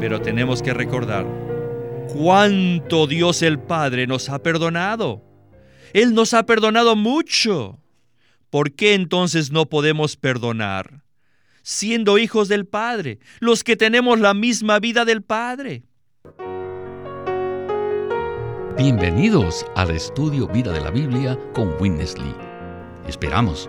Pero tenemos que recordar cuánto Dios el Padre nos ha perdonado. Él nos ha perdonado mucho. ¿Por qué entonces no podemos perdonar? Siendo hijos del Padre, los que tenemos la misma vida del Padre. Bienvenidos al estudio Vida de la Biblia con Winnesley. Esperamos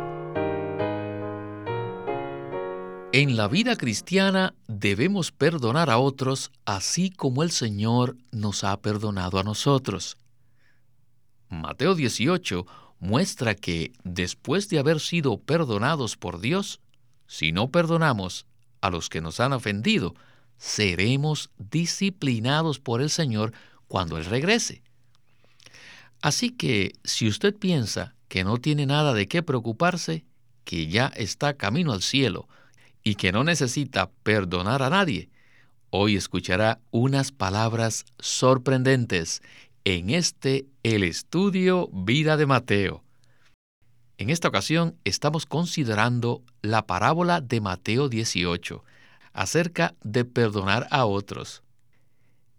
En la vida cristiana debemos perdonar a otros así como el Señor nos ha perdonado a nosotros. Mateo 18 muestra que después de haber sido perdonados por Dios, si no perdonamos a los que nos han ofendido, seremos disciplinados por el Señor cuando Él regrese. Así que si usted piensa que no tiene nada de qué preocuparse, que ya está camino al cielo, y que no necesita perdonar a nadie, hoy escuchará unas palabras sorprendentes en este El Estudio Vida de Mateo. En esta ocasión estamos considerando la parábola de Mateo 18 acerca de perdonar a otros.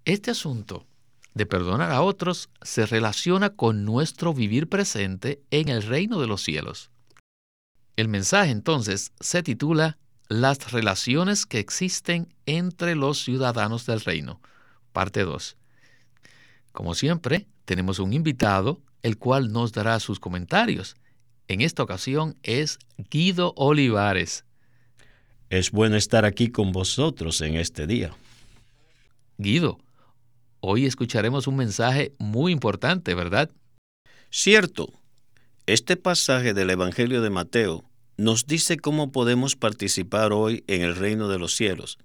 Este asunto de perdonar a otros se relaciona con nuestro vivir presente en el reino de los cielos. El mensaje entonces se titula las relaciones que existen entre los ciudadanos del reino. Parte 2. Como siempre, tenemos un invitado, el cual nos dará sus comentarios. En esta ocasión es Guido Olivares. Es bueno estar aquí con vosotros en este día. Guido, hoy escucharemos un mensaje muy importante, ¿verdad? Cierto. Este pasaje del Evangelio de Mateo nos dice cómo podemos participar hoy en el reino de los cielos.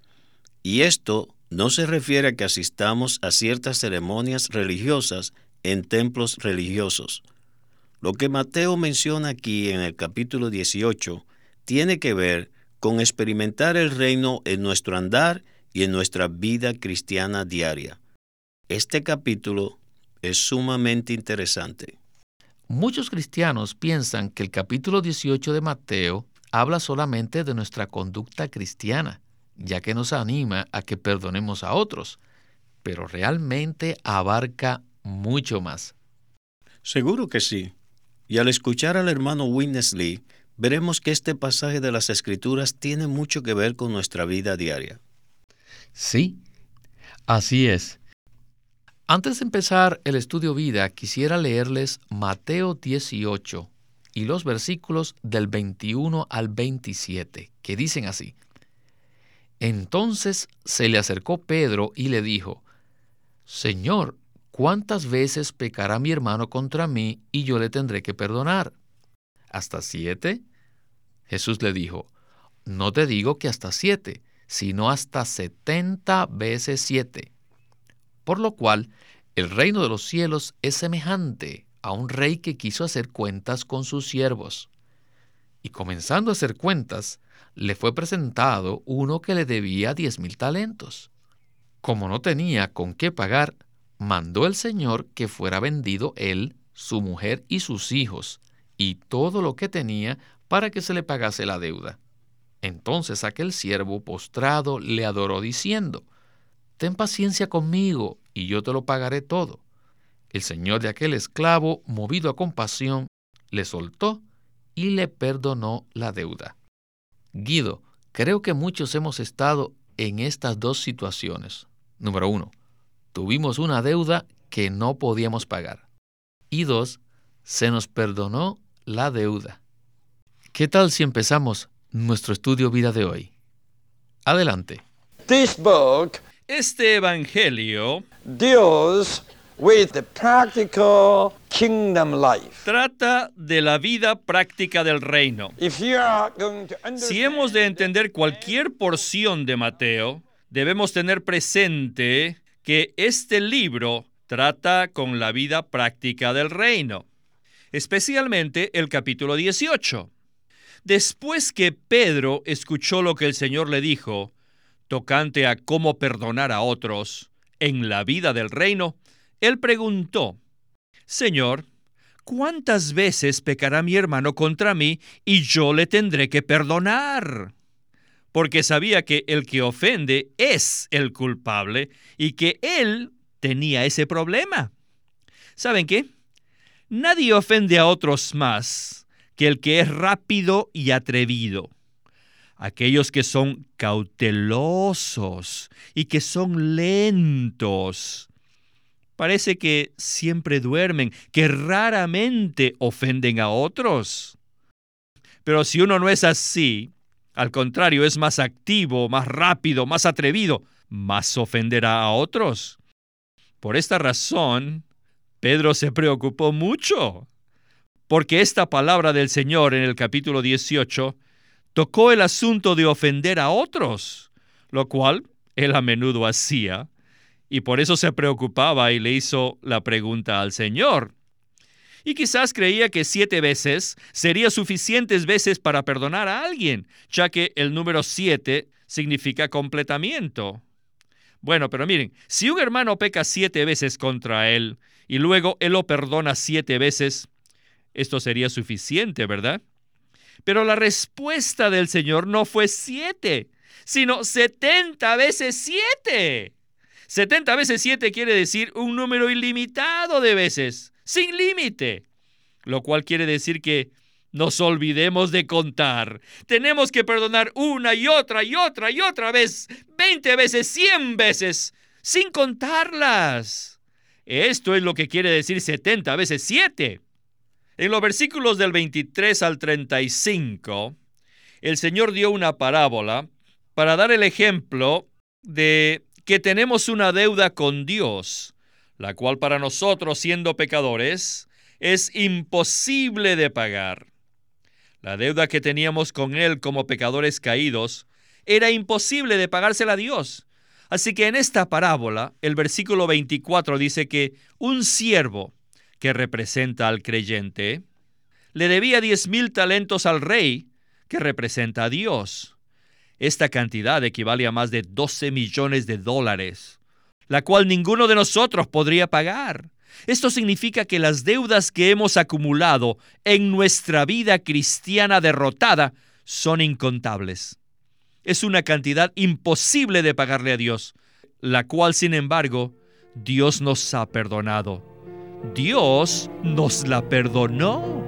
Y esto no se refiere a que asistamos a ciertas ceremonias religiosas en templos religiosos. Lo que Mateo menciona aquí en el capítulo 18 tiene que ver con experimentar el reino en nuestro andar y en nuestra vida cristiana diaria. Este capítulo es sumamente interesante. Muchos cristianos piensan que el capítulo 18 de Mateo habla solamente de nuestra conducta cristiana, ya que nos anima a que perdonemos a otros, pero realmente abarca mucho más. Seguro que sí. Y al escuchar al hermano Winnesley, veremos que este pasaje de las Escrituras tiene mucho que ver con nuestra vida diaria. Sí, así es. Antes de empezar el estudio vida, quisiera leerles Mateo 18 y los versículos del 21 al 27, que dicen así. Entonces se le acercó Pedro y le dijo, Señor, ¿cuántas veces pecará mi hermano contra mí y yo le tendré que perdonar? ¿Hasta siete? Jesús le dijo, No te digo que hasta siete, sino hasta setenta veces siete. Por lo cual, el reino de los cielos es semejante a un rey que quiso hacer cuentas con sus siervos. Y comenzando a hacer cuentas, le fue presentado uno que le debía diez mil talentos. Como no tenía con qué pagar, mandó el Señor que fuera vendido él, su mujer y sus hijos, y todo lo que tenía para que se le pagase la deuda. Entonces aquel siervo postrado le adoró diciendo, Ten paciencia conmigo, y yo te lo pagaré todo. El señor de aquel esclavo, movido a compasión, le soltó y le perdonó la deuda. Guido, creo que muchos hemos estado en estas dos situaciones. Número uno, tuvimos una deuda que no podíamos pagar. Y dos, se nos perdonó la deuda. ¿Qué tal si empezamos nuestro estudio vida de hoy? Adelante. Este evangelio deals with the practical kingdom life. Trata de la vida práctica del reino. Si hemos de entender cualquier porción de Mateo, debemos tener presente que este libro trata con la vida práctica del reino. especialmente el capítulo 18. Después que Pedro escuchó lo que el Señor le dijo, tocante a cómo perdonar a otros en la vida del reino, él preguntó, Señor, ¿cuántas veces pecará mi hermano contra mí y yo le tendré que perdonar? Porque sabía que el que ofende es el culpable y que él tenía ese problema. ¿Saben qué? Nadie ofende a otros más que el que es rápido y atrevido. Aquellos que son cautelosos y que son lentos. Parece que siempre duermen, que raramente ofenden a otros. Pero si uno no es así, al contrario, es más activo, más rápido, más atrevido, más ofenderá a otros. Por esta razón, Pedro se preocupó mucho porque esta palabra del Señor en el capítulo 18 tocó el asunto de ofender a otros, lo cual él a menudo hacía, y por eso se preocupaba y le hizo la pregunta al Señor. Y quizás creía que siete veces sería suficientes veces para perdonar a alguien, ya que el número siete significa completamiento. Bueno, pero miren, si un hermano peca siete veces contra él y luego él lo perdona siete veces, esto sería suficiente, ¿verdad? Pero la respuesta del Señor no fue siete, sino setenta veces siete. Setenta veces siete quiere decir un número ilimitado de veces, sin límite, lo cual quiere decir que nos olvidemos de contar. Tenemos que perdonar una y otra y otra y otra vez, veinte veces, cien veces, sin contarlas. Esto es lo que quiere decir setenta veces siete. En los versículos del 23 al 35, el Señor dio una parábola para dar el ejemplo de que tenemos una deuda con Dios, la cual para nosotros, siendo pecadores, es imposible de pagar. La deuda que teníamos con Él como pecadores caídos era imposible de pagársela a Dios. Así que en esta parábola, el versículo 24 dice que un siervo que representa al creyente, le debía diez mil talentos al rey, que representa a Dios. Esta cantidad equivale a más de 12 millones de dólares, la cual ninguno de nosotros podría pagar. Esto significa que las deudas que hemos acumulado en nuestra vida cristiana derrotada son incontables. Es una cantidad imposible de pagarle a Dios, la cual, sin embargo, Dios nos ha perdonado. Dios nos la perdonó.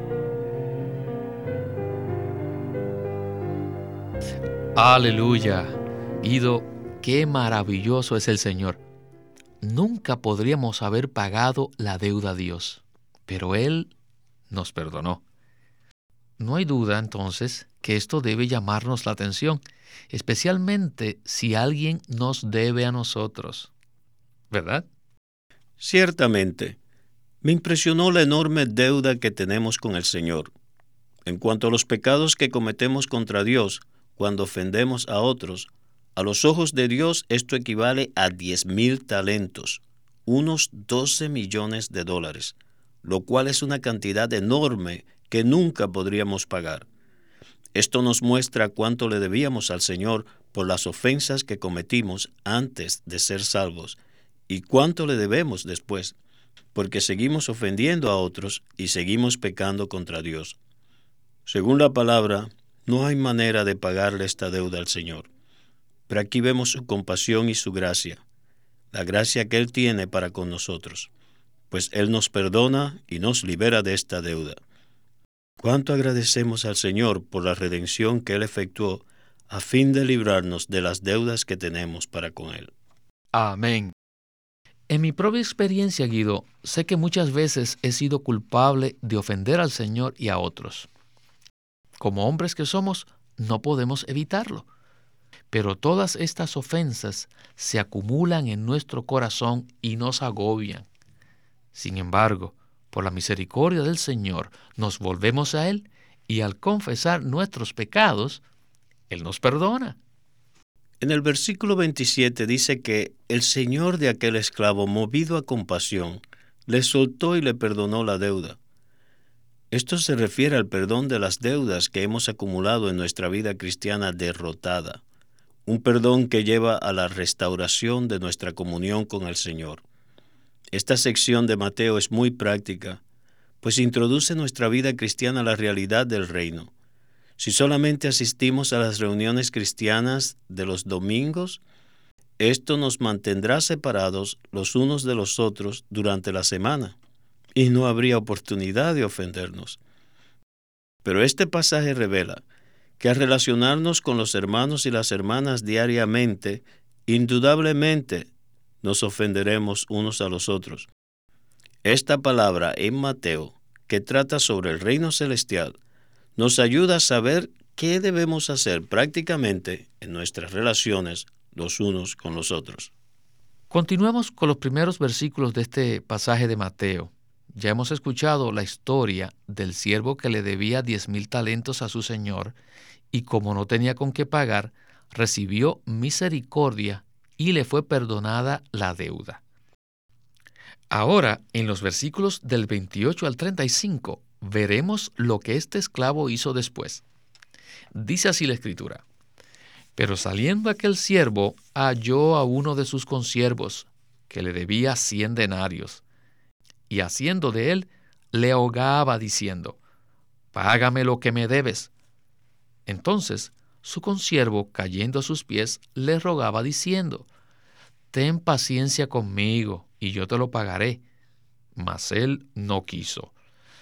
Aleluya. Ido, qué maravilloso es el Señor. Nunca podríamos haber pagado la deuda a Dios, pero Él nos perdonó. No hay duda entonces que esto debe llamarnos la atención, especialmente si alguien nos debe a nosotros. ¿Verdad? Ciertamente. Me impresionó la enorme deuda que tenemos con el Señor. En cuanto a los pecados que cometemos contra Dios cuando ofendemos a otros, a los ojos de Dios esto equivale a diez mil talentos, unos 12 millones de dólares, lo cual es una cantidad enorme que nunca podríamos pagar. Esto nos muestra cuánto le debíamos al Señor por las ofensas que cometimos antes de ser salvos y cuánto le debemos después porque seguimos ofendiendo a otros y seguimos pecando contra Dios. Según la palabra, no hay manera de pagarle esta deuda al Señor. Pero aquí vemos su compasión y su gracia, la gracia que Él tiene para con nosotros, pues Él nos perdona y nos libera de esta deuda. Cuánto agradecemos al Señor por la redención que Él efectuó a fin de librarnos de las deudas que tenemos para con Él. Amén. En mi propia experiencia, Guido, sé que muchas veces he sido culpable de ofender al Señor y a otros. Como hombres que somos, no podemos evitarlo. Pero todas estas ofensas se acumulan en nuestro corazón y nos agobian. Sin embargo, por la misericordia del Señor, nos volvemos a Él y al confesar nuestros pecados, Él nos perdona. En el versículo 27 dice que el señor de aquel esclavo, movido a compasión, le soltó y le perdonó la deuda. Esto se refiere al perdón de las deudas que hemos acumulado en nuestra vida cristiana derrotada, un perdón que lleva a la restauración de nuestra comunión con el Señor. Esta sección de Mateo es muy práctica, pues introduce nuestra vida cristiana la realidad del reino. Si solamente asistimos a las reuniones cristianas de los domingos, esto nos mantendrá separados los unos de los otros durante la semana y no habría oportunidad de ofendernos. Pero este pasaje revela que al relacionarnos con los hermanos y las hermanas diariamente, indudablemente nos ofenderemos unos a los otros. Esta palabra en Mateo, que trata sobre el reino celestial, nos ayuda a saber qué debemos hacer prácticamente en nuestras relaciones los unos con los otros. Continuamos con los primeros versículos de este pasaje de Mateo. Ya hemos escuchado la historia del siervo que le debía diez mil talentos a su señor y como no tenía con qué pagar, recibió misericordia y le fue perdonada la deuda. Ahora, en los versículos del 28 al 35, veremos lo que este esclavo hizo después. Dice así la escritura. Pero saliendo aquel siervo, halló a uno de sus consiervos, que le debía cien denarios, y haciendo de él, le ahogaba diciendo, Págame lo que me debes. Entonces su consiervo, cayendo a sus pies, le rogaba diciendo, Ten paciencia conmigo, y yo te lo pagaré. Mas él no quiso,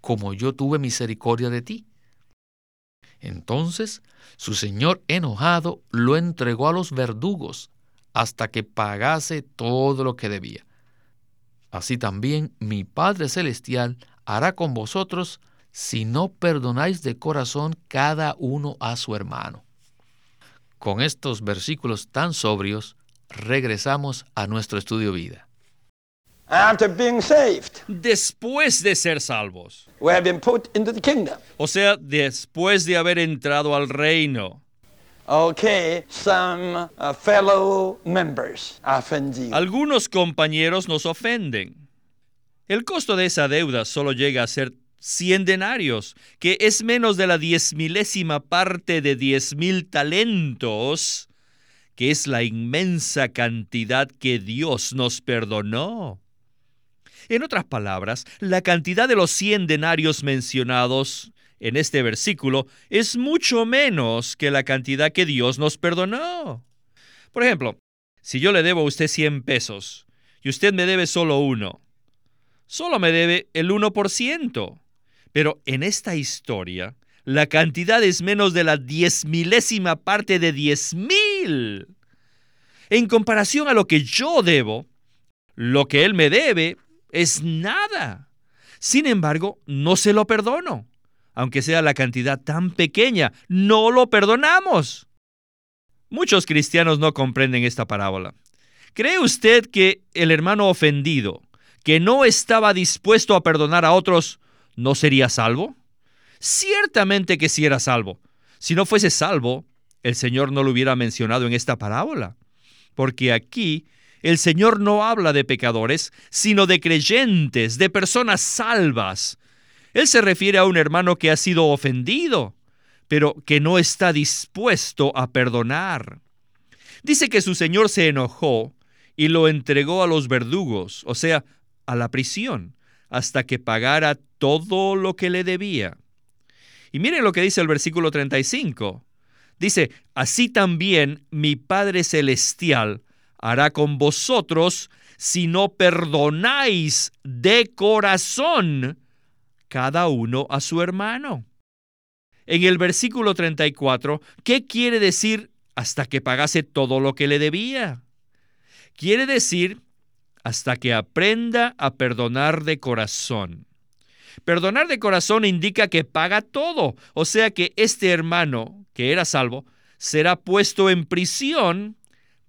como yo tuve misericordia de ti? Entonces su señor enojado lo entregó a los verdugos hasta que pagase todo lo que debía. Así también mi Padre Celestial hará con vosotros si no perdonáis de corazón cada uno a su hermano. Con estos versículos tan sobrios, regresamos a nuestro estudio vida. After being saved, Después de ser salvos. we have been put into the kingdom. O sea, después de haber entrado al reino. Okay, some uh, fellow members offend you. Algunos compañeros nos ofenden. El costo de esa deuda solo llega a ser 100 denarios, que es menos de la diez milésima parte de diez mil talentos, que es la inmensa cantidad que Dios nos perdonó. En otras palabras, la cantidad de los 100 denarios mencionados en este versículo es mucho menos que la cantidad que Dios nos perdonó. Por ejemplo, si yo le debo a usted 100 pesos y usted me debe solo uno, solo me debe el 1%. Pero en esta historia, la cantidad es menos de la diez milésima parte de diez mil. En comparación a lo que yo debo, lo que él me debe es nada. Sin embargo, no se lo perdono. Aunque sea la cantidad tan pequeña, no lo perdonamos. Muchos cristianos no comprenden esta parábola. ¿Cree usted que el hermano ofendido, que no estaba dispuesto a perdonar a otros, no sería salvo? Ciertamente que sí era salvo. Si no fuese salvo, el Señor no lo hubiera mencionado en esta parábola. Porque aquí el Señor no habla de pecadores, sino de creyentes, de personas salvas. Él se refiere a un hermano que ha sido ofendido, pero que no está dispuesto a perdonar. Dice que su Señor se enojó y lo entregó a los verdugos, o sea, a la prisión, hasta que pagara todo lo que le debía. Y miren lo que dice el versículo 35. Dice, así también mi Padre Celestial hará con vosotros si no perdonáis de corazón cada uno a su hermano. En el versículo 34, ¿qué quiere decir hasta que pagase todo lo que le debía? Quiere decir hasta que aprenda a perdonar de corazón. Perdonar de corazón indica que paga todo, o sea que este hermano, que era salvo, será puesto en prisión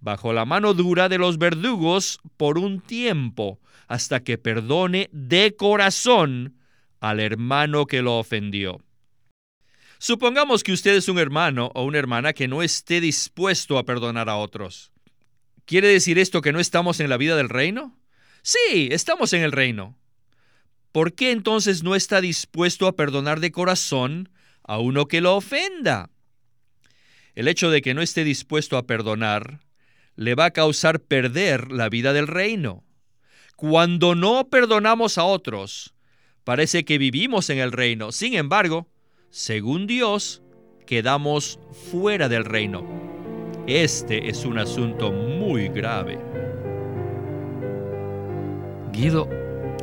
bajo la mano dura de los verdugos por un tiempo, hasta que perdone de corazón al hermano que lo ofendió. Supongamos que usted es un hermano o una hermana que no esté dispuesto a perdonar a otros. ¿Quiere decir esto que no estamos en la vida del reino? Sí, estamos en el reino. ¿Por qué entonces no está dispuesto a perdonar de corazón a uno que lo ofenda? El hecho de que no esté dispuesto a perdonar le va a causar perder la vida del reino. Cuando no perdonamos a otros, parece que vivimos en el reino. Sin embargo, según Dios, quedamos fuera del reino. Este es un asunto muy grave. Guido,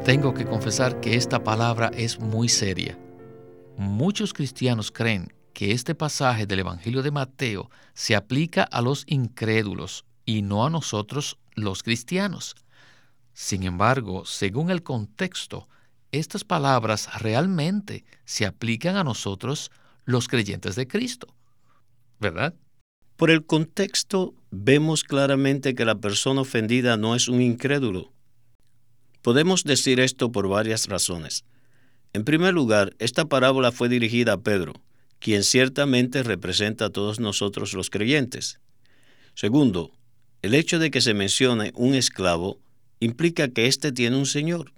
tengo que confesar que esta palabra es muy seria. Muchos cristianos creen que este pasaje del Evangelio de Mateo se aplica a los incrédulos y no a nosotros los cristianos. Sin embargo, según el contexto, estas palabras realmente se aplican a nosotros los creyentes de Cristo. ¿Verdad? Por el contexto, vemos claramente que la persona ofendida no es un incrédulo. Podemos decir esto por varias razones. En primer lugar, esta parábola fue dirigida a Pedro, quien ciertamente representa a todos nosotros los creyentes. Segundo, el hecho de que se mencione un esclavo implica que éste tiene un Señor.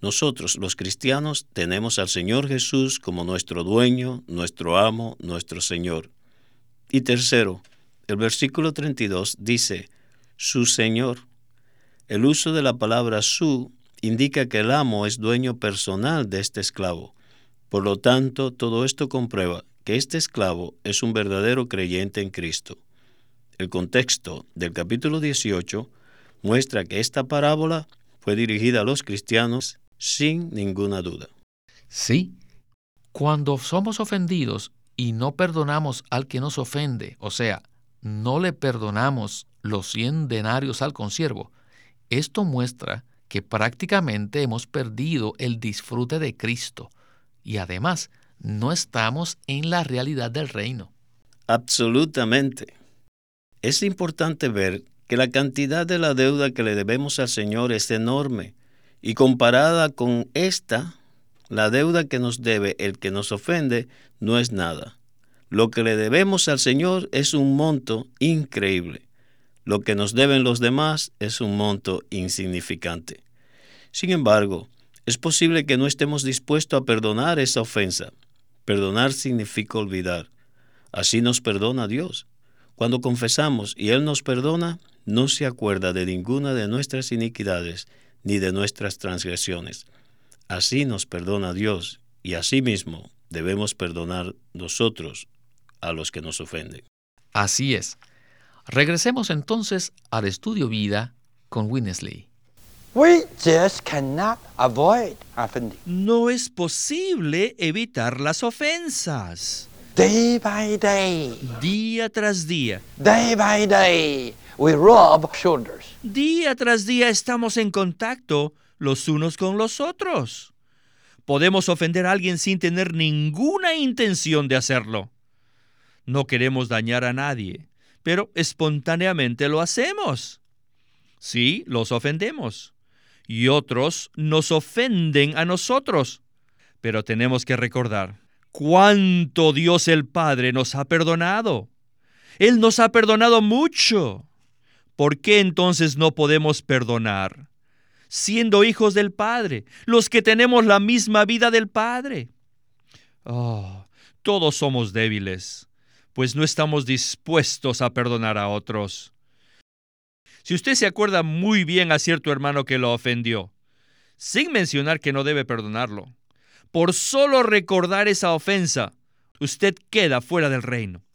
Nosotros, los cristianos, tenemos al Señor Jesús como nuestro dueño, nuestro amo, nuestro Señor. Y tercero, el versículo 32 dice, su Señor. El uso de la palabra su indica que el amo es dueño personal de este esclavo. Por lo tanto, todo esto comprueba que este esclavo es un verdadero creyente en Cristo. El contexto del capítulo 18 muestra que esta parábola fue dirigida a los cristianos sin ninguna duda. Sí, cuando somos ofendidos y no perdonamos al que nos ofende, o sea, no le perdonamos los cien denarios al consiervo, esto muestra que prácticamente hemos perdido el disfrute de Cristo y además no estamos en la realidad del reino. Absolutamente. Es importante ver que la cantidad de la deuda que le debemos al Señor es enorme y comparada con esta, la deuda que nos debe el que nos ofende no es nada. Lo que le debemos al Señor es un monto increíble. Lo que nos deben los demás es un monto insignificante. Sin embargo, es posible que no estemos dispuestos a perdonar esa ofensa. Perdonar significa olvidar. Así nos perdona Dios. Cuando confesamos y Él nos perdona, no se acuerda de ninguna de nuestras iniquidades ni de nuestras transgresiones. Así nos perdona Dios y asimismo debemos perdonar nosotros a los que nos ofenden. Así es. Regresemos entonces al estudio vida con Winnesley. We just cannot avoid offending. No es posible evitar las ofensas. Day by day, Día tras día, day by day, we rub shoulders. día tras día estamos en contacto los unos con los otros. Podemos ofender a alguien sin tener ninguna intención de hacerlo. No queremos dañar a nadie, pero espontáneamente lo hacemos. Sí, los ofendemos. Y otros nos ofenden a nosotros. Pero tenemos que recordar cuánto Dios el Padre nos ha perdonado. Él nos ha perdonado mucho. ¿Por qué entonces no podemos perdonar? Siendo hijos del Padre, los que tenemos la misma vida del Padre. Oh, todos somos débiles, pues no estamos dispuestos a perdonar a otros. Si usted se acuerda muy bien a cierto hermano que lo ofendió, sin mencionar que no debe perdonarlo, por solo recordar esa ofensa, usted queda fuera del reino.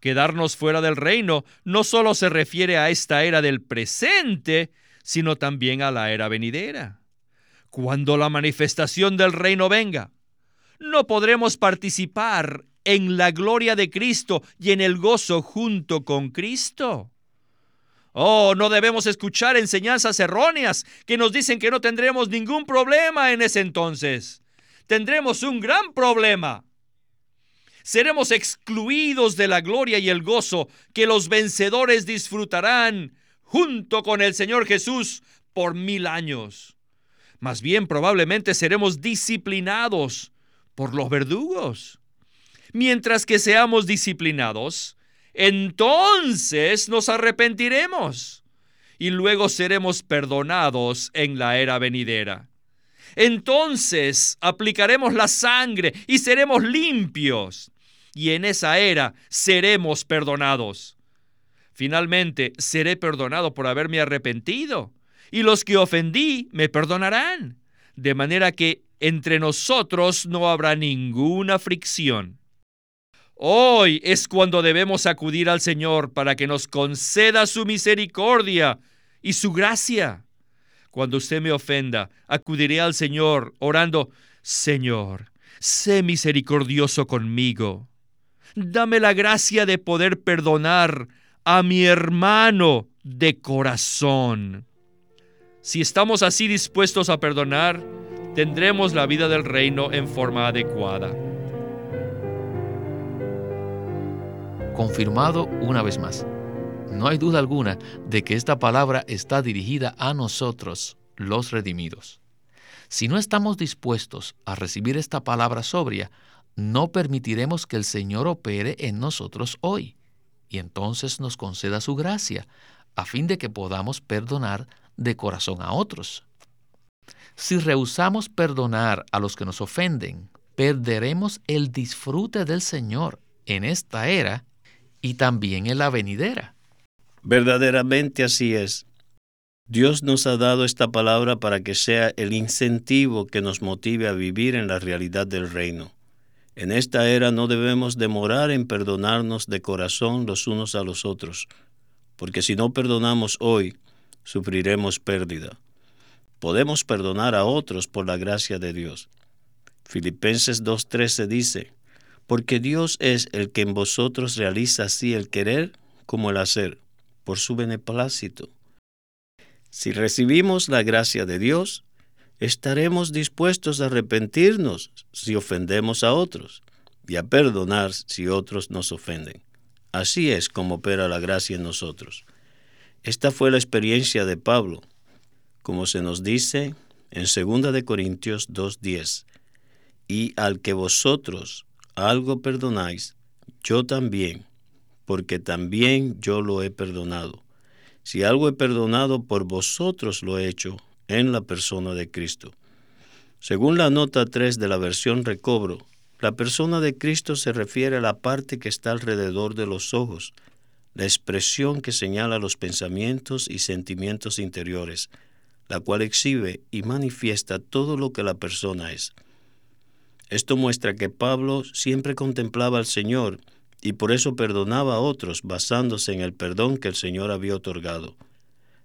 Quedarnos fuera del reino no solo se refiere a esta era del presente, sino también a la era venidera. Cuando la manifestación del reino venga, no podremos participar en la gloria de Cristo y en el gozo junto con Cristo. Oh, no debemos escuchar enseñanzas erróneas que nos dicen que no tendremos ningún problema en ese entonces. Tendremos un gran problema. Seremos excluidos de la gloria y el gozo que los vencedores disfrutarán junto con el Señor Jesús por mil años. Más bien probablemente seremos disciplinados por los verdugos. Mientras que seamos disciplinados, entonces nos arrepentiremos y luego seremos perdonados en la era venidera. Entonces aplicaremos la sangre y seremos limpios y en esa era seremos perdonados. Finalmente, seré perdonado por haberme arrepentido, y los que ofendí me perdonarán, de manera que entre nosotros no habrá ninguna fricción. Hoy es cuando debemos acudir al Señor para que nos conceda su misericordia y su gracia. Cuando usted me ofenda, acudiré al Señor orando, Señor, sé misericordioso conmigo. Dame la gracia de poder perdonar a mi hermano de corazón. Si estamos así dispuestos a perdonar, tendremos la vida del reino en forma adecuada. Confirmado una vez más. No hay duda alguna de que esta palabra está dirigida a nosotros, los redimidos. Si no estamos dispuestos a recibir esta palabra sobria, no permitiremos que el Señor opere en nosotros hoy y entonces nos conceda su gracia, a fin de que podamos perdonar de corazón a otros. Si rehusamos perdonar a los que nos ofenden, perderemos el disfrute del Señor en esta era y también en la venidera. Verdaderamente así es. Dios nos ha dado esta palabra para que sea el incentivo que nos motive a vivir en la realidad del reino. En esta era no debemos demorar en perdonarnos de corazón los unos a los otros, porque si no perdonamos hoy, sufriremos pérdida. Podemos perdonar a otros por la gracia de Dios. Filipenses 2.13 dice, porque Dios es el que en vosotros realiza así el querer como el hacer, por su beneplácito. Si recibimos la gracia de Dios, estaremos dispuestos a arrepentirnos si ofendemos a otros y a perdonar si otros nos ofenden. Así es como opera la gracia en nosotros. Esta fue la experiencia de Pablo, como se nos dice en 2 de Corintios 2:10. Y al que vosotros algo perdonáis, yo también, porque también yo lo he perdonado. Si algo he perdonado por vosotros lo he hecho en la persona de Cristo. Según la nota 3 de la versión recobro, la persona de Cristo se refiere a la parte que está alrededor de los ojos, la expresión que señala los pensamientos y sentimientos interiores, la cual exhibe y manifiesta todo lo que la persona es. Esto muestra que Pablo siempre contemplaba al Señor y por eso perdonaba a otros basándose en el perdón que el Señor había otorgado.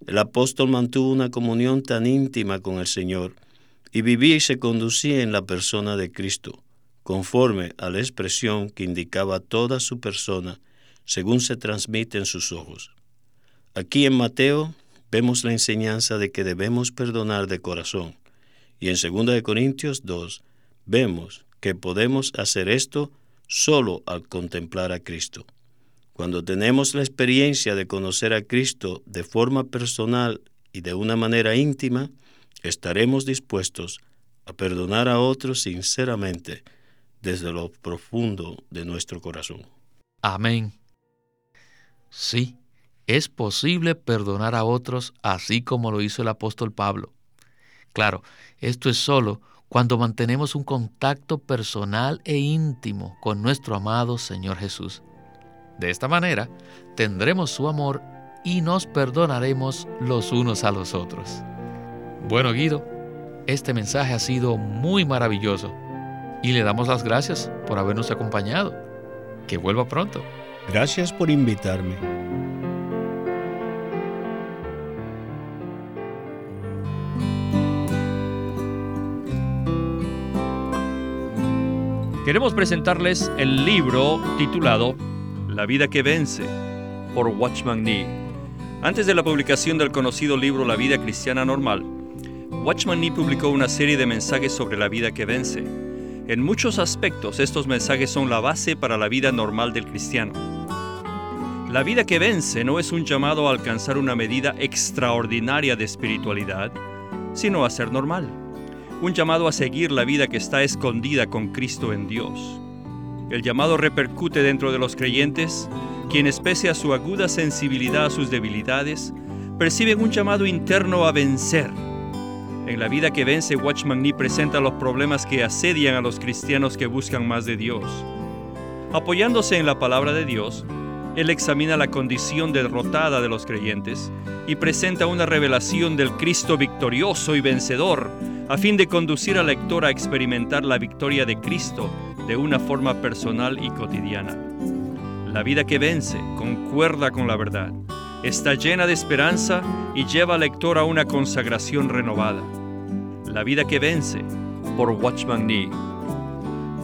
El apóstol mantuvo una comunión tan íntima con el Señor y vivía y se conducía en la persona de Cristo, conforme a la expresión que indicaba toda su persona, según se transmite en sus ojos. Aquí en Mateo vemos la enseñanza de que debemos perdonar de corazón, y en 2 Corintios 2 vemos que podemos hacer esto solo al contemplar a Cristo. Cuando tenemos la experiencia de conocer a Cristo de forma personal y de una manera íntima, estaremos dispuestos a perdonar a otros sinceramente desde lo profundo de nuestro corazón. Amén. Sí, es posible perdonar a otros así como lo hizo el apóstol Pablo. Claro, esto es solo cuando mantenemos un contacto personal e íntimo con nuestro amado Señor Jesús. De esta manera, tendremos su amor y nos perdonaremos los unos a los otros. Bueno, Guido, este mensaje ha sido muy maravilloso y le damos las gracias por habernos acompañado. Que vuelva pronto. Gracias por invitarme. Queremos presentarles el libro titulado la vida que vence, por Watchman Nee. Antes de la publicación del conocido libro La vida cristiana normal, Watchman Nee publicó una serie de mensajes sobre la vida que vence. En muchos aspectos estos mensajes son la base para la vida normal del cristiano. La vida que vence no es un llamado a alcanzar una medida extraordinaria de espiritualidad, sino a ser normal. Un llamado a seguir la vida que está escondida con Cristo en Dios. El llamado repercute dentro de los creyentes, quienes pese a su aguda sensibilidad a sus debilidades, perciben un llamado interno a vencer. En la vida que vence, Watchman Nee presenta los problemas que asedian a los cristianos que buscan más de Dios. Apoyándose en la palabra de Dios, él examina la condición derrotada de los creyentes y presenta una revelación del Cristo victorioso y vencedor, a fin de conducir al lector a experimentar la victoria de Cristo de una forma personal y cotidiana. La vida que vence concuerda con la verdad, está llena de esperanza y lleva al lector a una consagración renovada. La vida que vence por Watchman Nee.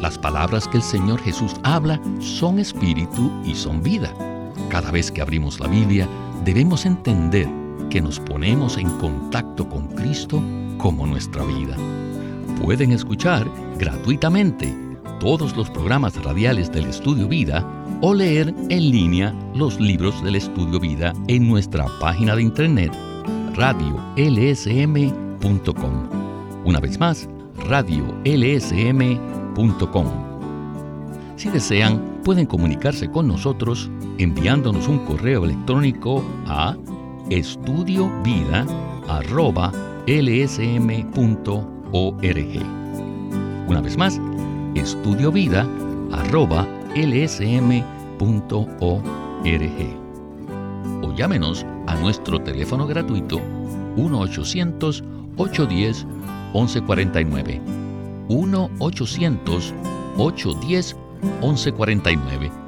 Las palabras que el Señor Jesús habla son espíritu y son vida. Cada vez que abrimos la Biblia debemos entender que nos ponemos en contacto con Cristo como nuestra vida pueden escuchar gratuitamente todos los programas radiales del Estudio Vida o leer en línea los libros del Estudio Vida en nuestra página de internet radiolsm.com. Una vez más, radiolsm.com. Si desean, pueden comunicarse con nosotros enviándonos un correo electrónico a estudiovida.lsm.com una vez más, estudiovida.lsm.org. O llámenos a nuestro teléfono gratuito 1-800-810-1149. 1-800-810-1149